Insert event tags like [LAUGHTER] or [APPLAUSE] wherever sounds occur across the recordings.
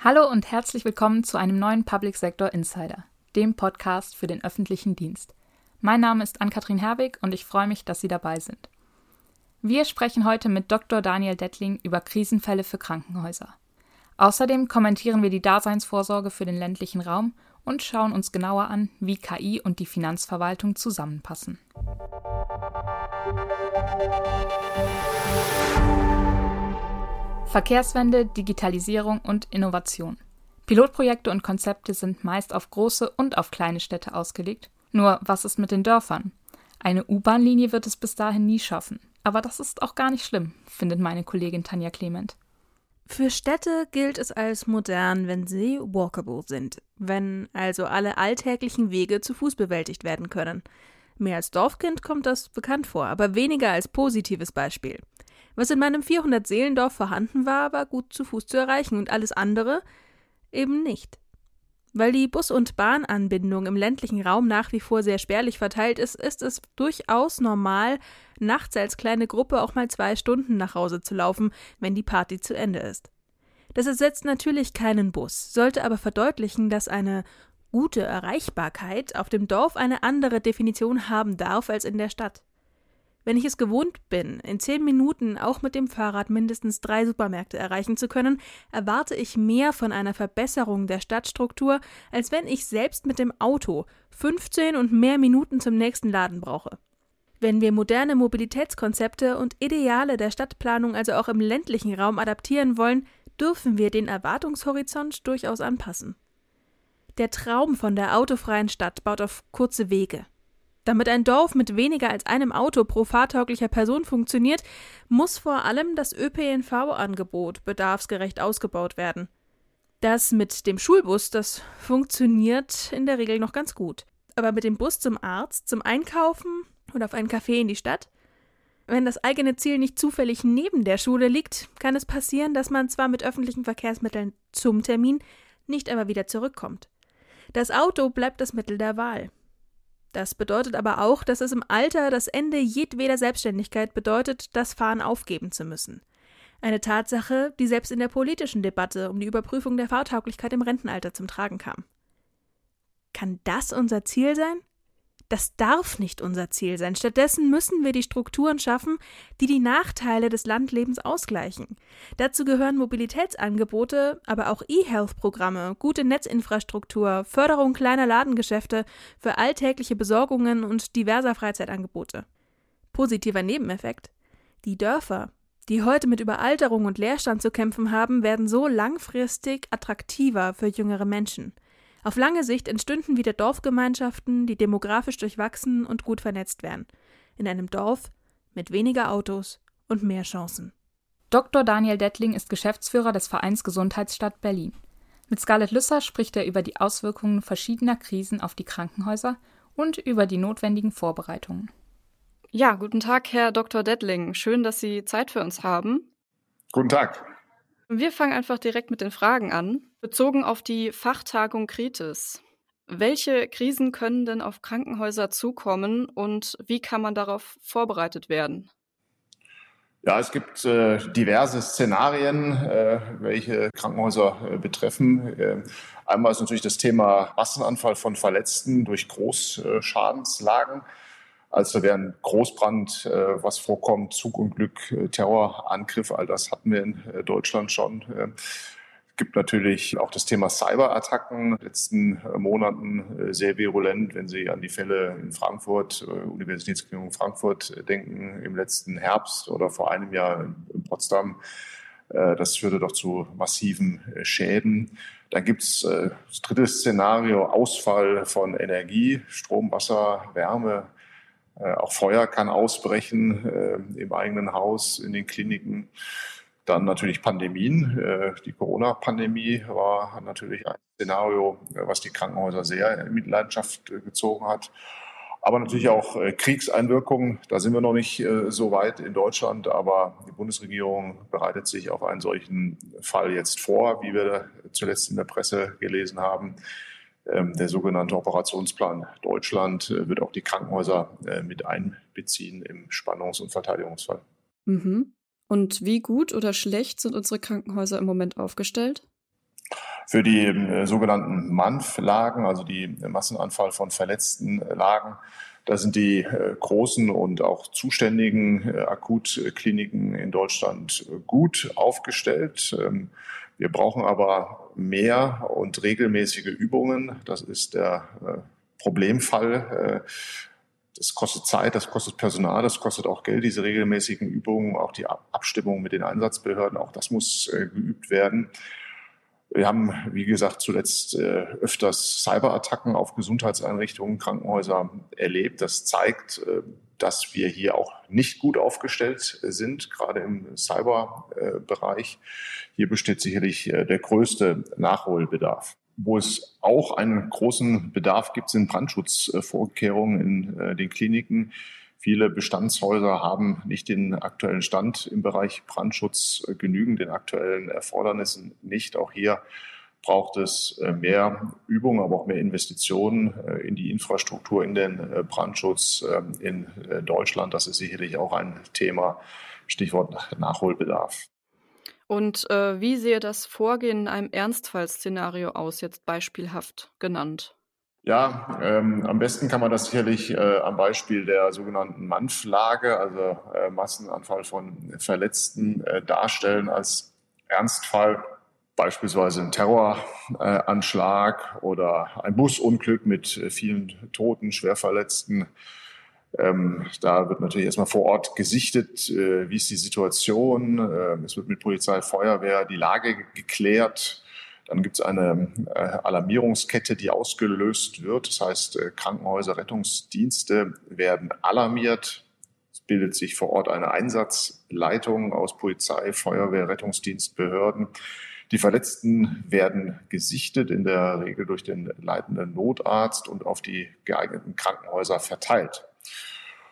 Hallo und herzlich willkommen zu einem neuen Public Sector Insider, dem Podcast für den öffentlichen Dienst. Mein Name ist Ann-Kathrin Herwig und ich freue mich, dass Sie dabei sind. Wir sprechen heute mit Dr. Daniel Dettling über Krisenfälle für Krankenhäuser. Außerdem kommentieren wir die Daseinsvorsorge für den ländlichen Raum und schauen uns genauer an, wie KI und die Finanzverwaltung zusammenpassen. Verkehrswende, Digitalisierung und Innovation. Pilotprojekte und Konzepte sind meist auf große und auf kleine Städte ausgelegt. Nur was ist mit den Dörfern? Eine U-Bahn-Linie wird es bis dahin nie schaffen. Aber das ist auch gar nicht schlimm, findet meine Kollegin Tanja Clement. Für Städte gilt es als modern, wenn sie walkable sind, wenn also alle alltäglichen Wege zu Fuß bewältigt werden können. Mir als Dorfkind kommt das bekannt vor, aber weniger als positives Beispiel. Was in meinem 400-Seelendorf vorhanden war, war gut zu Fuß zu erreichen und alles andere eben nicht. Weil die Bus- und Bahnanbindung im ländlichen Raum nach wie vor sehr spärlich verteilt ist, ist es durchaus normal, nachts als kleine Gruppe auch mal zwei Stunden nach Hause zu laufen, wenn die Party zu Ende ist. Das ersetzt natürlich keinen Bus, sollte aber verdeutlichen, dass eine gute Erreichbarkeit auf dem Dorf eine andere Definition haben darf als in der Stadt. Wenn ich es gewohnt bin, in zehn Minuten auch mit dem Fahrrad mindestens drei Supermärkte erreichen zu können, erwarte ich mehr von einer Verbesserung der Stadtstruktur, als wenn ich selbst mit dem Auto 15 und mehr Minuten zum nächsten Laden brauche. Wenn wir moderne Mobilitätskonzepte und Ideale der Stadtplanung also auch im ländlichen Raum adaptieren wollen, dürfen wir den Erwartungshorizont durchaus anpassen. Der Traum von der autofreien Stadt baut auf kurze Wege. Damit ein Dorf mit weniger als einem Auto pro fahrtauglicher Person funktioniert, muss vor allem das ÖPNV-Angebot bedarfsgerecht ausgebaut werden. Das mit dem Schulbus, das funktioniert in der Regel noch ganz gut. Aber mit dem Bus zum Arzt, zum Einkaufen oder auf einen Café in die Stadt? Wenn das eigene Ziel nicht zufällig neben der Schule liegt, kann es passieren, dass man zwar mit öffentlichen Verkehrsmitteln zum Termin nicht einmal wieder zurückkommt. Das Auto bleibt das Mittel der Wahl. Das bedeutet aber auch, dass es im Alter das Ende jedweder Selbstständigkeit bedeutet, das Fahren aufgeben zu müssen. Eine Tatsache, die selbst in der politischen Debatte um die Überprüfung der Fahrtauglichkeit im Rentenalter zum Tragen kam. Kann das unser Ziel sein? Das darf nicht unser Ziel sein. Stattdessen müssen wir die Strukturen schaffen, die die Nachteile des Landlebens ausgleichen. Dazu gehören Mobilitätsangebote, aber auch E-Health-Programme, gute Netzinfrastruktur, Förderung kleiner Ladengeschäfte für alltägliche Besorgungen und diverser Freizeitangebote. Positiver Nebeneffekt. Die Dörfer, die heute mit Überalterung und Leerstand zu kämpfen haben, werden so langfristig attraktiver für jüngere Menschen. Auf lange Sicht entstünden wieder Dorfgemeinschaften, die demografisch durchwachsen und gut vernetzt wären. In einem Dorf mit weniger Autos und mehr Chancen. Dr. Daniel Dettling ist Geschäftsführer des Vereins Gesundheitsstadt Berlin. Mit Scarlett Lüsser spricht er über die Auswirkungen verschiedener Krisen auf die Krankenhäuser und über die notwendigen Vorbereitungen. Ja, guten Tag, Herr Dr. Dettling. Schön, dass Sie Zeit für uns haben. Guten Tag. Wir fangen einfach direkt mit den Fragen an. Bezogen auf die Fachtagung Kritis. Welche Krisen können denn auf Krankenhäuser zukommen und wie kann man darauf vorbereitet werden? Ja, es gibt äh, diverse Szenarien, äh, welche Krankenhäuser äh, betreffen. Äh, einmal ist natürlich das Thema Massenanfall von Verletzten durch Großschadenslagen. Also wären Großbrand, äh, was vorkommt, Zugunglück, äh, Terrorangriff, all das hatten wir in Deutschland schon. Gibt natürlich auch das Thema Cyberattacken, in den letzten Monaten sehr virulent, wenn Sie an die Fälle in Frankfurt, Universitätsklinik Frankfurt denken, im letzten Herbst oder vor einem Jahr in Potsdam. Das führte doch zu massiven Schäden. Dann gibt es das dritte Szenario, Ausfall von Energie, Strom, Wasser, Wärme, äh, auch Feuer kann ausbrechen äh, im eigenen Haus, in den Kliniken. Dann natürlich Pandemien. Äh, die Corona-Pandemie war natürlich ein Szenario, was die Krankenhäuser sehr in Mitleidenschaft gezogen hat. Aber natürlich auch Kriegseinwirkungen. Da sind wir noch nicht so weit in Deutschland, aber die Bundesregierung bereitet sich auf einen solchen Fall jetzt vor, wie wir zuletzt in der Presse gelesen haben. Ähm, der sogenannte Operationsplan Deutschland äh, wird auch die Krankenhäuser äh, mit einbeziehen im Spannungs- und Verteidigungsfall. Mhm. Und wie gut oder schlecht sind unsere Krankenhäuser im Moment aufgestellt? Für die äh, sogenannten MANF-Lagen, also die Massenanfall von verletzten Lagen, da sind die äh, großen und auch zuständigen äh, Akutkliniken in Deutschland äh, gut aufgestellt. Ähm, wir brauchen aber mehr und regelmäßige Übungen. Das ist der äh, Problemfall. Äh, das kostet Zeit, das kostet Personal, das kostet auch Geld, diese regelmäßigen Übungen, auch die Abstimmung mit den Einsatzbehörden, auch das muss äh, geübt werden. Wir haben, wie gesagt, zuletzt äh, öfters Cyberattacken auf Gesundheitseinrichtungen, Krankenhäuser erlebt. Das zeigt, äh, dass wir hier auch nicht gut aufgestellt sind, gerade im Cyberbereich. Hier besteht sicherlich äh, der größte Nachholbedarf. Wo es auch einen großen Bedarf gibt, sind Brandschutzvorkehrungen in den Kliniken. Viele Bestandshäuser haben nicht den aktuellen Stand im Bereich Brandschutz, äh, genügen den aktuellen Erfordernissen nicht. Auch hier braucht es äh, mehr Übung, aber auch mehr Investitionen äh, in die Infrastruktur, in den Brandschutz ähm, in Deutschland. Das ist sicherlich auch ein Thema. Stichwort Nachholbedarf. Und äh, wie sehe das Vorgehen in einem Ernstfallszenario aus, jetzt beispielhaft genannt? Ja, ähm, am besten kann man das sicherlich äh, am Beispiel der sogenannten Manflage, also äh, Massenanfall von Verletzten, äh, darstellen als Ernstfall, beispielsweise ein Terroranschlag oder ein Busunglück mit äh, vielen Toten, Schwerverletzten. Ähm, da wird natürlich erstmal vor Ort gesichtet, äh, wie ist die Situation. Ähm, es wird mit Polizei, Feuerwehr die Lage geklärt dann gibt es eine äh, Alarmierungskette, die ausgelöst wird. Das heißt, äh, Krankenhäuser, Rettungsdienste werden alarmiert. Es bildet sich vor Ort eine Einsatzleitung aus Polizei, Feuerwehr, Rettungsdienst, Behörden. Die Verletzten werden gesichtet, in der Regel durch den leitenden Notarzt und auf die geeigneten Krankenhäuser verteilt.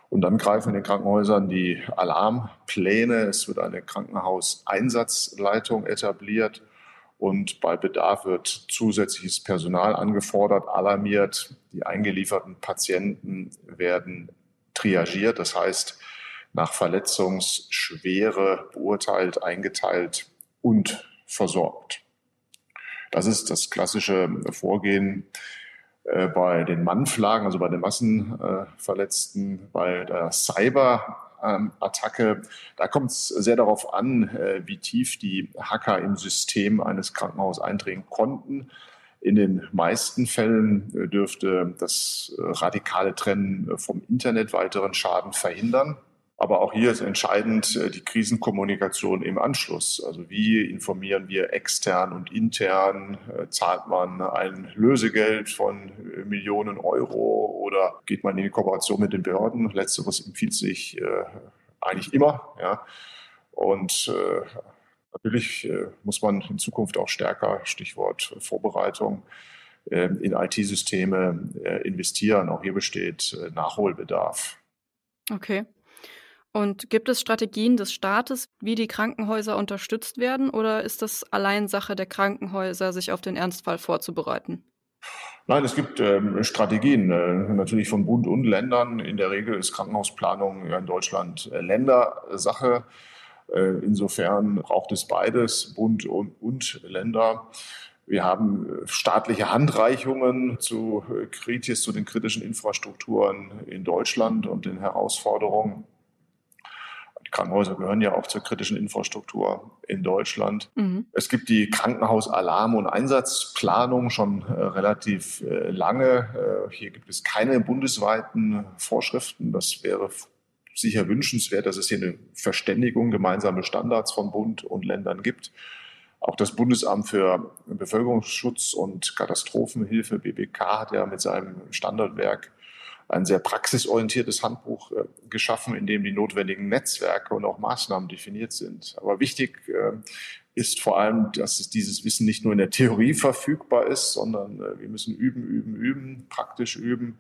Und dann greifen in den Krankenhäusern die Alarmpläne. Es wird eine Krankenhauseinsatzleitung etabliert und bei Bedarf wird zusätzliches Personal angefordert, alarmiert. Die eingelieferten Patienten werden triagiert, das heißt nach Verletzungsschwere beurteilt, eingeteilt und versorgt. Das ist das klassische Vorgehen äh, bei den Mannflagen, also bei den Massenverletzten, bei der Cyber Attacke. Da kommt es sehr darauf an, äh, wie tief die Hacker im System eines Krankenhauses eindringen konnten. In den meisten Fällen äh, dürfte das radikale Trennen vom Internet weiteren Schaden verhindern. Aber auch hier ist entscheidend die Krisenkommunikation im Anschluss. Also wie informieren wir extern und intern? Zahlt man ein Lösegeld von Millionen Euro oder geht man in die Kooperation mit den Behörden? Letzteres empfiehlt sich äh, eigentlich immer. Ja. Und äh, natürlich äh, muss man in Zukunft auch stärker, Stichwort Vorbereitung, in IT-Systeme investieren. Auch hier besteht Nachholbedarf. Okay. Und gibt es Strategien des Staates, wie die Krankenhäuser unterstützt werden, oder ist das allein Sache der Krankenhäuser, sich auf den Ernstfall vorzubereiten? Nein, es gibt ähm, Strategien, äh, natürlich von Bund und Ländern. In der Regel ist Krankenhausplanung in Deutschland äh, Ländersache. Äh, insofern braucht es beides, Bund und, und Länder. Wir haben äh, staatliche Handreichungen zu äh, Kritis, zu den kritischen Infrastrukturen in Deutschland und den Herausforderungen. Die Krankenhäuser gehören ja auch zur kritischen Infrastruktur in Deutschland. Mhm. Es gibt die Krankenhausalarm- und Einsatzplanung schon äh, relativ äh, lange. Äh, hier gibt es keine bundesweiten Vorschriften. Das wäre sicher wünschenswert, dass es hier eine Verständigung, gemeinsame Standards von Bund und Ländern gibt. Auch das Bundesamt für Bevölkerungsschutz und Katastrophenhilfe, BBK, hat ja mit seinem Standardwerk ein sehr praxisorientiertes Handbuch äh, geschaffen, in dem die notwendigen Netzwerke und auch Maßnahmen definiert sind. Aber wichtig äh, ist vor allem, dass dieses Wissen nicht nur in der Theorie verfügbar ist, sondern äh, wir müssen üben, üben, üben, praktisch üben.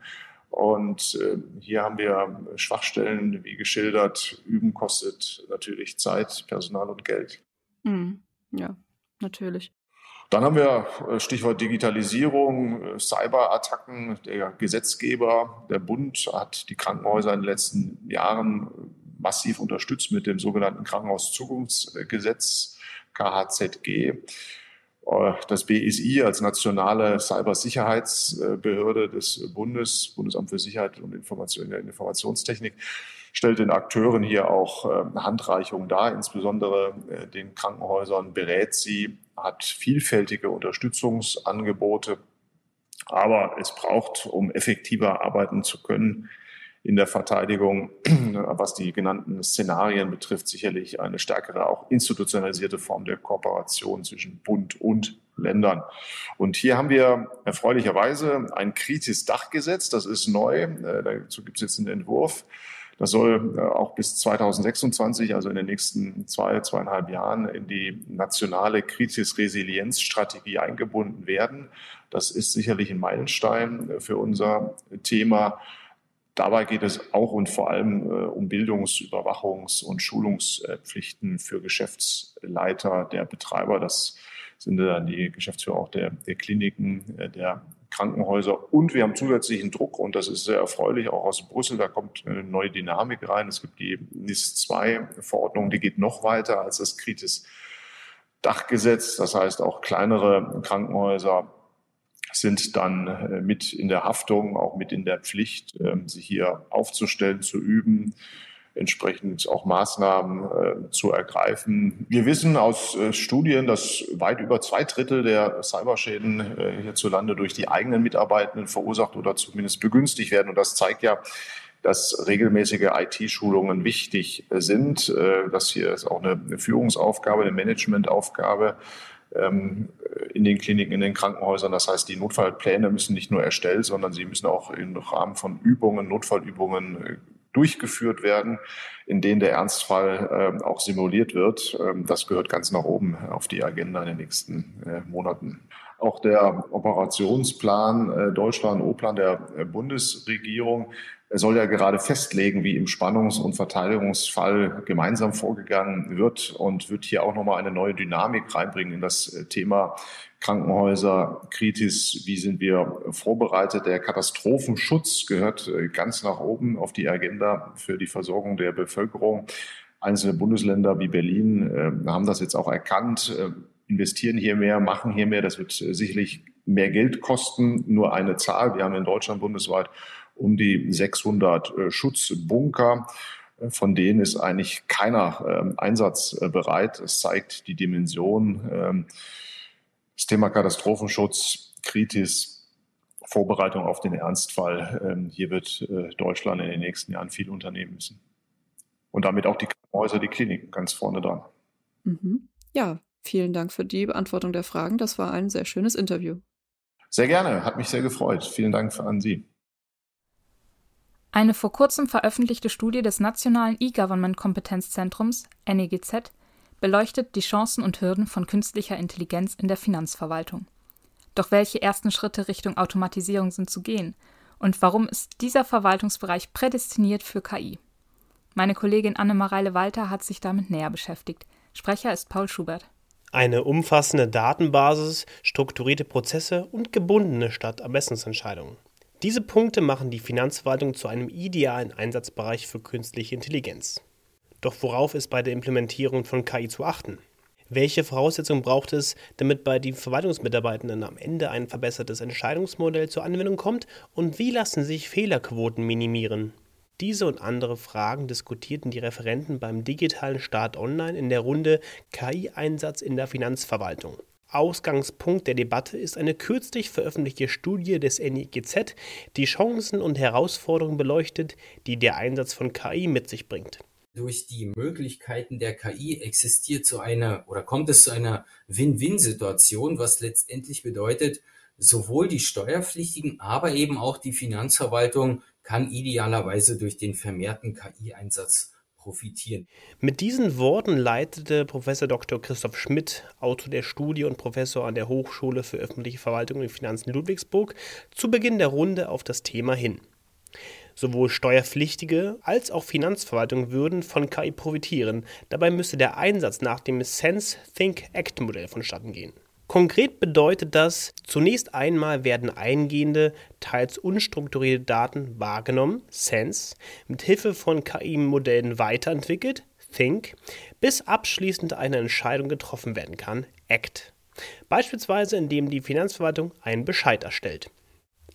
Und äh, hier haben wir Schwachstellen, wie geschildert. Üben kostet natürlich Zeit, Personal und Geld. Mhm. Ja, natürlich. Dann haben wir äh, Stichwort Digitalisierung, äh, Cyberattacken. Der Gesetzgeber, der Bund, hat die Krankenhäuser in den letzten Jahren massiv unterstützt mit dem sogenannten Krankenhauszukunftsgesetz KHZG. Äh, das BSI als nationale Cybersicherheitsbehörde des Bundes, Bundesamt für Sicherheit und Information, Informationstechnik, stellt den Akteuren hier auch ähm, Handreichungen dar, insbesondere äh, den Krankenhäusern berät sie, hat vielfältige Unterstützungsangebote. Aber es braucht, um effektiver arbeiten zu können, in der Verteidigung, [CLEARS THROAT] was die genannten Szenarien betrifft, sicherlich eine stärkere, auch institutionalisierte Form der Kooperation zwischen Bund und Ländern. Und hier haben wir erfreulicherweise ein kritisches Dachgesetz, das ist neu, äh, dazu gibt es jetzt einen Entwurf. Das soll äh, auch bis 2026, also in den nächsten zwei, zweieinhalb Jahren, in die nationale Kritis-Resilienz-Strategie eingebunden werden. Das ist sicherlich ein Meilenstein für unser Thema. Dabei geht es auch und vor allem äh, um Bildungs-, Überwachungs- und Schulungspflichten für Geschäftsleiter der Betreiber. Das sind dann die Geschäftsführer auch der, der Kliniken, äh, der Krankenhäuser. Und wir haben zusätzlichen Druck, und das ist sehr erfreulich, auch aus Brüssel. Da kommt eine neue Dynamik rein. Es gibt die NIS-2-Verordnung, die geht noch weiter als das Kritis-Dachgesetz. Das heißt, auch kleinere Krankenhäuser sind dann äh, mit in der Haftung, auch mit in der Pflicht, ähm, sich hier aufzustellen, zu üben, entsprechend auch Maßnahmen äh, zu ergreifen. Wir wissen aus äh, Studien, dass weit über zwei Drittel der Cyberschäden hierzulande durch die eigenen Mitarbeitenden verursacht oder zumindest begünstigt werden. Und das zeigt ja, dass regelmäßige IT-Schulungen wichtig sind. Das hier ist auch eine Führungsaufgabe, eine Managementaufgabe ähm, in den Kliniken, in den Krankenhäusern. Das heißt, die Notfallpläne müssen nicht nur erstellt, sondern sie müssen auch im Rahmen von Übungen, Notfallübungen äh, durchgeführt werden, in denen der Ernstfall äh, auch simuliert wird. Ähm, das gehört ganz nach oben auf die Agenda in den nächsten äh, Monaten. Auch der Operationsplan Deutschland, O-Plan der Bundesregierung er soll ja gerade festlegen, wie im Spannungs- und Verteidigungsfall gemeinsam vorgegangen wird und wird hier auch nochmal eine neue Dynamik reinbringen in das äh, Thema Krankenhäuser, Kritis, wie sind wir vorbereitet. Der Katastrophenschutz gehört äh, ganz nach oben auf die Agenda für die Versorgung der Bevölkerung. Einzelne Bundesländer wie Berlin äh, haben das jetzt auch erkannt, investieren hier mehr, machen hier mehr. Das wird sicherlich mehr Geld kosten. Nur eine Zahl. Wir haben in Deutschland bundesweit um die 600 äh, Schutzbunker. Äh, von denen ist eigentlich keiner ähm, einsatzbereit. Es zeigt die Dimension. Ähm, das Thema Katastrophenschutz, Kritis, Vorbereitung auf den Ernstfall. Ähm, hier wird äh, Deutschland in den nächsten Jahren viel unternehmen müssen. Und damit auch die Krankenhäuser, die Kliniken ganz vorne dran. Mhm. Ja, vielen Dank für die Beantwortung der Fragen. Das war ein sehr schönes Interview. Sehr gerne, hat mich sehr gefreut. Vielen Dank an Sie. Eine vor kurzem veröffentlichte Studie des Nationalen E-Government-Kompetenzzentrums (NEGZ) beleuchtet die Chancen und Hürden von künstlicher Intelligenz in der Finanzverwaltung. Doch welche ersten Schritte Richtung Automatisierung sind zu gehen, und warum ist dieser Verwaltungsbereich prädestiniert für KI? Meine Kollegin Anne-Mareile Walter hat sich damit näher beschäftigt. Sprecher ist Paul Schubert. Eine umfassende Datenbasis, strukturierte Prozesse und gebundene Stadt-Ermessensentscheidungen. Diese Punkte machen die Finanzverwaltung zu einem idealen Einsatzbereich für künstliche Intelligenz. Doch worauf ist bei der Implementierung von KI zu achten? Welche Voraussetzungen braucht es, damit bei den Verwaltungsmitarbeitenden am Ende ein verbessertes Entscheidungsmodell zur Anwendung kommt? Und wie lassen sich Fehlerquoten minimieren? Diese und andere Fragen diskutierten die Referenten beim digitalen Start Online in der Runde KI-Einsatz in der Finanzverwaltung. Ausgangspunkt der Debatte ist eine kürzlich veröffentlichte Studie des NIGZ, die Chancen und Herausforderungen beleuchtet, die der Einsatz von KI mit sich bringt. Durch die Möglichkeiten der KI existiert so eine oder kommt es zu einer Win-Win-Situation, was letztendlich bedeutet, sowohl die Steuerpflichtigen, aber eben auch die Finanzverwaltung kann idealerweise durch den vermehrten KI-Einsatz profitieren. Mit diesen Worten leitete Professor Dr. Christoph Schmidt, Autor der Studie und Professor an der Hochschule für öffentliche Verwaltung und Finanzen Ludwigsburg, zu Beginn der Runde auf das Thema hin. Sowohl Steuerpflichtige als auch Finanzverwaltung würden von KI profitieren. Dabei müsste der Einsatz nach dem Sense Think Act Modell vonstatten gehen. Konkret bedeutet das, zunächst einmal werden eingehende, teils unstrukturierte Daten wahrgenommen, Sense, mit Hilfe von KI-Modellen weiterentwickelt, Think, bis abschließend eine Entscheidung getroffen werden kann, Act. Beispielsweise indem die Finanzverwaltung einen Bescheid erstellt.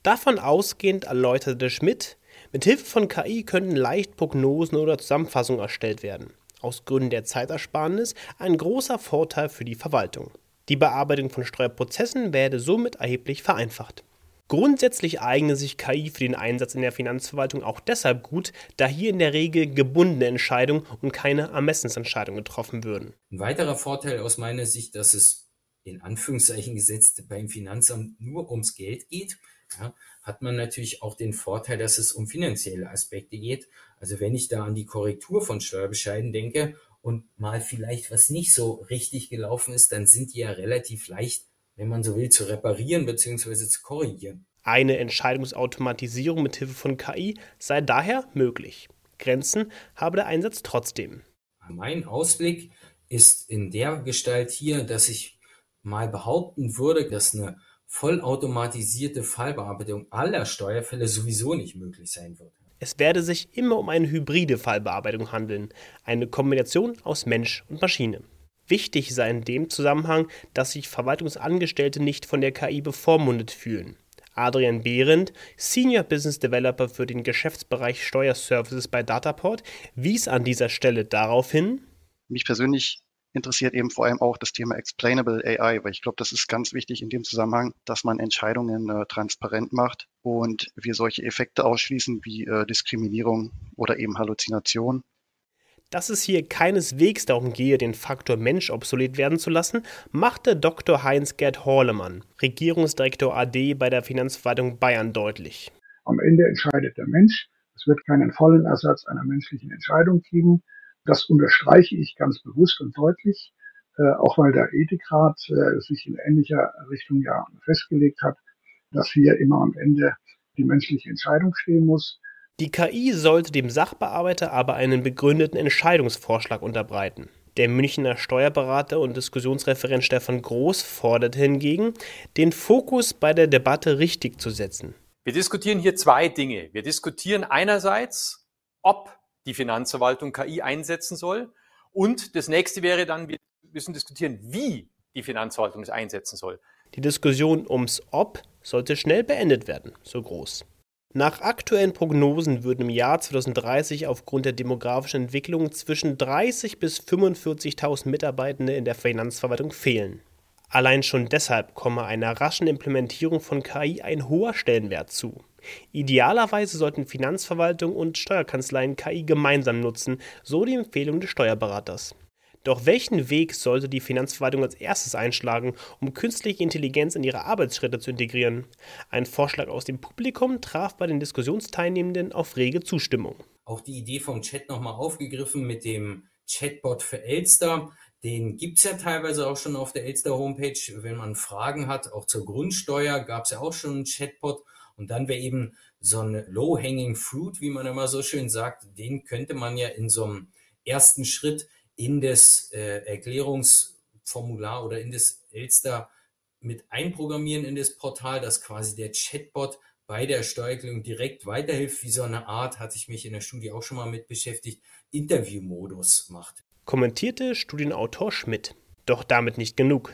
Davon ausgehend erläuterte Schmidt, mit Hilfe von KI könnten leicht Prognosen oder Zusammenfassungen erstellt werden. Aus Gründen der Zeitersparnis ein großer Vorteil für die Verwaltung. Die Bearbeitung von Steuerprozessen werde somit erheblich vereinfacht. Grundsätzlich eigne sich KI für den Einsatz in der Finanzverwaltung auch deshalb gut, da hier in der Regel gebundene Entscheidungen und keine Ermessensentscheidungen getroffen würden. Ein weiterer Vorteil aus meiner Sicht, dass es in Anführungszeichen gesetzt beim Finanzamt nur ums Geld geht, ja, hat man natürlich auch den Vorteil, dass es um finanzielle Aspekte geht. Also wenn ich da an die Korrektur von Steuerbescheiden denke und mal vielleicht was nicht so richtig gelaufen ist, dann sind die ja relativ leicht, wenn man so will, zu reparieren bzw. zu korrigieren. Eine Entscheidungsautomatisierung mit Hilfe von KI sei daher möglich. Grenzen habe der Einsatz trotzdem. Mein Ausblick ist in der Gestalt hier, dass ich mal behaupten würde, dass eine vollautomatisierte Fallbearbeitung aller Steuerfälle sowieso nicht möglich sein wird. Es werde sich immer um eine hybride Fallbearbeitung handeln, eine Kombination aus Mensch und Maschine. Wichtig sei in dem Zusammenhang, dass sich Verwaltungsangestellte nicht von der KI bevormundet fühlen. Adrian Behrendt, Senior Business Developer für den Geschäftsbereich Steuerservices bei Dataport, wies an dieser Stelle darauf hin, mich persönlich interessiert eben vor allem auch das Thema Explainable AI, weil ich glaube, das ist ganz wichtig in dem Zusammenhang, dass man Entscheidungen äh, transparent macht und wir solche Effekte ausschließen wie äh, Diskriminierung oder eben Halluzination. Dass es hier keineswegs darum gehe, den Faktor Mensch obsolet werden zu lassen, machte Dr. Heinz-Gerd Horlemann, Regierungsdirektor AD bei der Finanzverwaltung Bayern deutlich. Am Ende entscheidet der Mensch. Es wird keinen vollen Ersatz einer menschlichen Entscheidung geben. Das unterstreiche ich ganz bewusst und deutlich, äh, auch weil der Ethikrat äh, sich in ähnlicher Richtung ja festgelegt hat, dass hier immer am Ende die menschliche Entscheidung stehen muss. Die KI sollte dem Sachbearbeiter aber einen begründeten Entscheidungsvorschlag unterbreiten. Der Münchner Steuerberater und Diskussionsreferent Stefan Groß fordert hingegen, den Fokus bei der Debatte richtig zu setzen. Wir diskutieren hier zwei Dinge. Wir diskutieren einerseits, ob die Finanzverwaltung KI einsetzen soll. Und das nächste wäre dann, wir müssen diskutieren, wie die Finanzverwaltung es einsetzen soll. Die Diskussion ums Ob sollte schnell beendet werden, so groß. Nach aktuellen Prognosen würden im Jahr 2030 aufgrund der demografischen Entwicklung zwischen 30.000 bis 45.000 Mitarbeitende in der Finanzverwaltung fehlen. Allein schon deshalb komme einer raschen Implementierung von KI ein hoher Stellenwert zu. Idealerweise sollten Finanzverwaltung und Steuerkanzleien KI gemeinsam nutzen, so die Empfehlung des Steuerberaters. Doch welchen Weg sollte die Finanzverwaltung als erstes einschlagen, um künstliche Intelligenz in ihre Arbeitsschritte zu integrieren? Ein Vorschlag aus dem Publikum traf bei den Diskussionsteilnehmenden auf rege Zustimmung. Auch die Idee vom Chat nochmal aufgegriffen mit dem Chatbot für Elster. Den gibt es ja teilweise auch schon auf der Elster Homepage. Wenn man Fragen hat, auch zur Grundsteuer, gab es ja auch schon einen Chatbot. Und dann wäre eben so ein Low-Hanging Fruit, wie man immer so schön sagt, den könnte man ja in so einem ersten Schritt in das äh, Erklärungsformular oder in das Elster mit einprogrammieren in das Portal, dass quasi der Chatbot bei der Steuererklärung direkt weiterhilft, wie so eine Art, hatte ich mich in der Studie auch schon mal mit beschäftigt, Interviewmodus macht. Kommentierte Studienautor Schmidt. Doch damit nicht genug.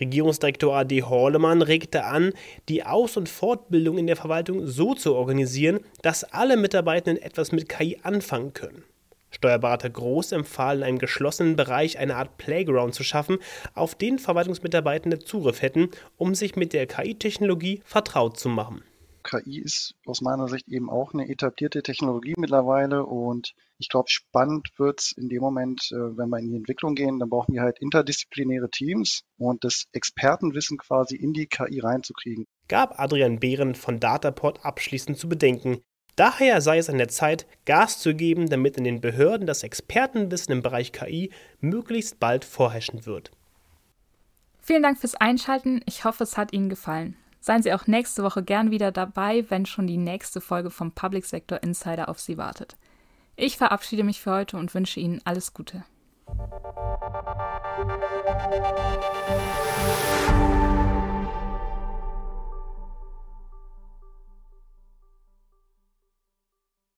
Regierungsdirektor AD Horlemann regte an, die Aus- und Fortbildung in der Verwaltung so zu organisieren, dass alle Mitarbeitenden etwas mit KI anfangen können. Steuerberater Groß empfahl, in einem geschlossenen Bereich eine Art Playground zu schaffen, auf den Verwaltungsmitarbeitende Zugriff hätten, um sich mit der KI-Technologie vertraut zu machen. KI ist aus meiner Sicht eben auch eine etablierte Technologie mittlerweile und ich glaube, spannend wird es in dem Moment, äh, wenn wir in die Entwicklung gehen, dann brauchen wir halt interdisziplinäre Teams und das Expertenwissen quasi in die KI reinzukriegen. Gab Adrian Behren von Dataport abschließend zu bedenken. Daher sei es an der Zeit, Gas zu geben, damit in den Behörden das Expertenwissen im Bereich KI möglichst bald vorherrschen wird. Vielen Dank fürs Einschalten. Ich hoffe, es hat Ihnen gefallen. Seien Sie auch nächste Woche gern wieder dabei, wenn schon die nächste Folge vom Public Sector Insider auf Sie wartet. Ich verabschiede mich für heute und wünsche Ihnen alles Gute.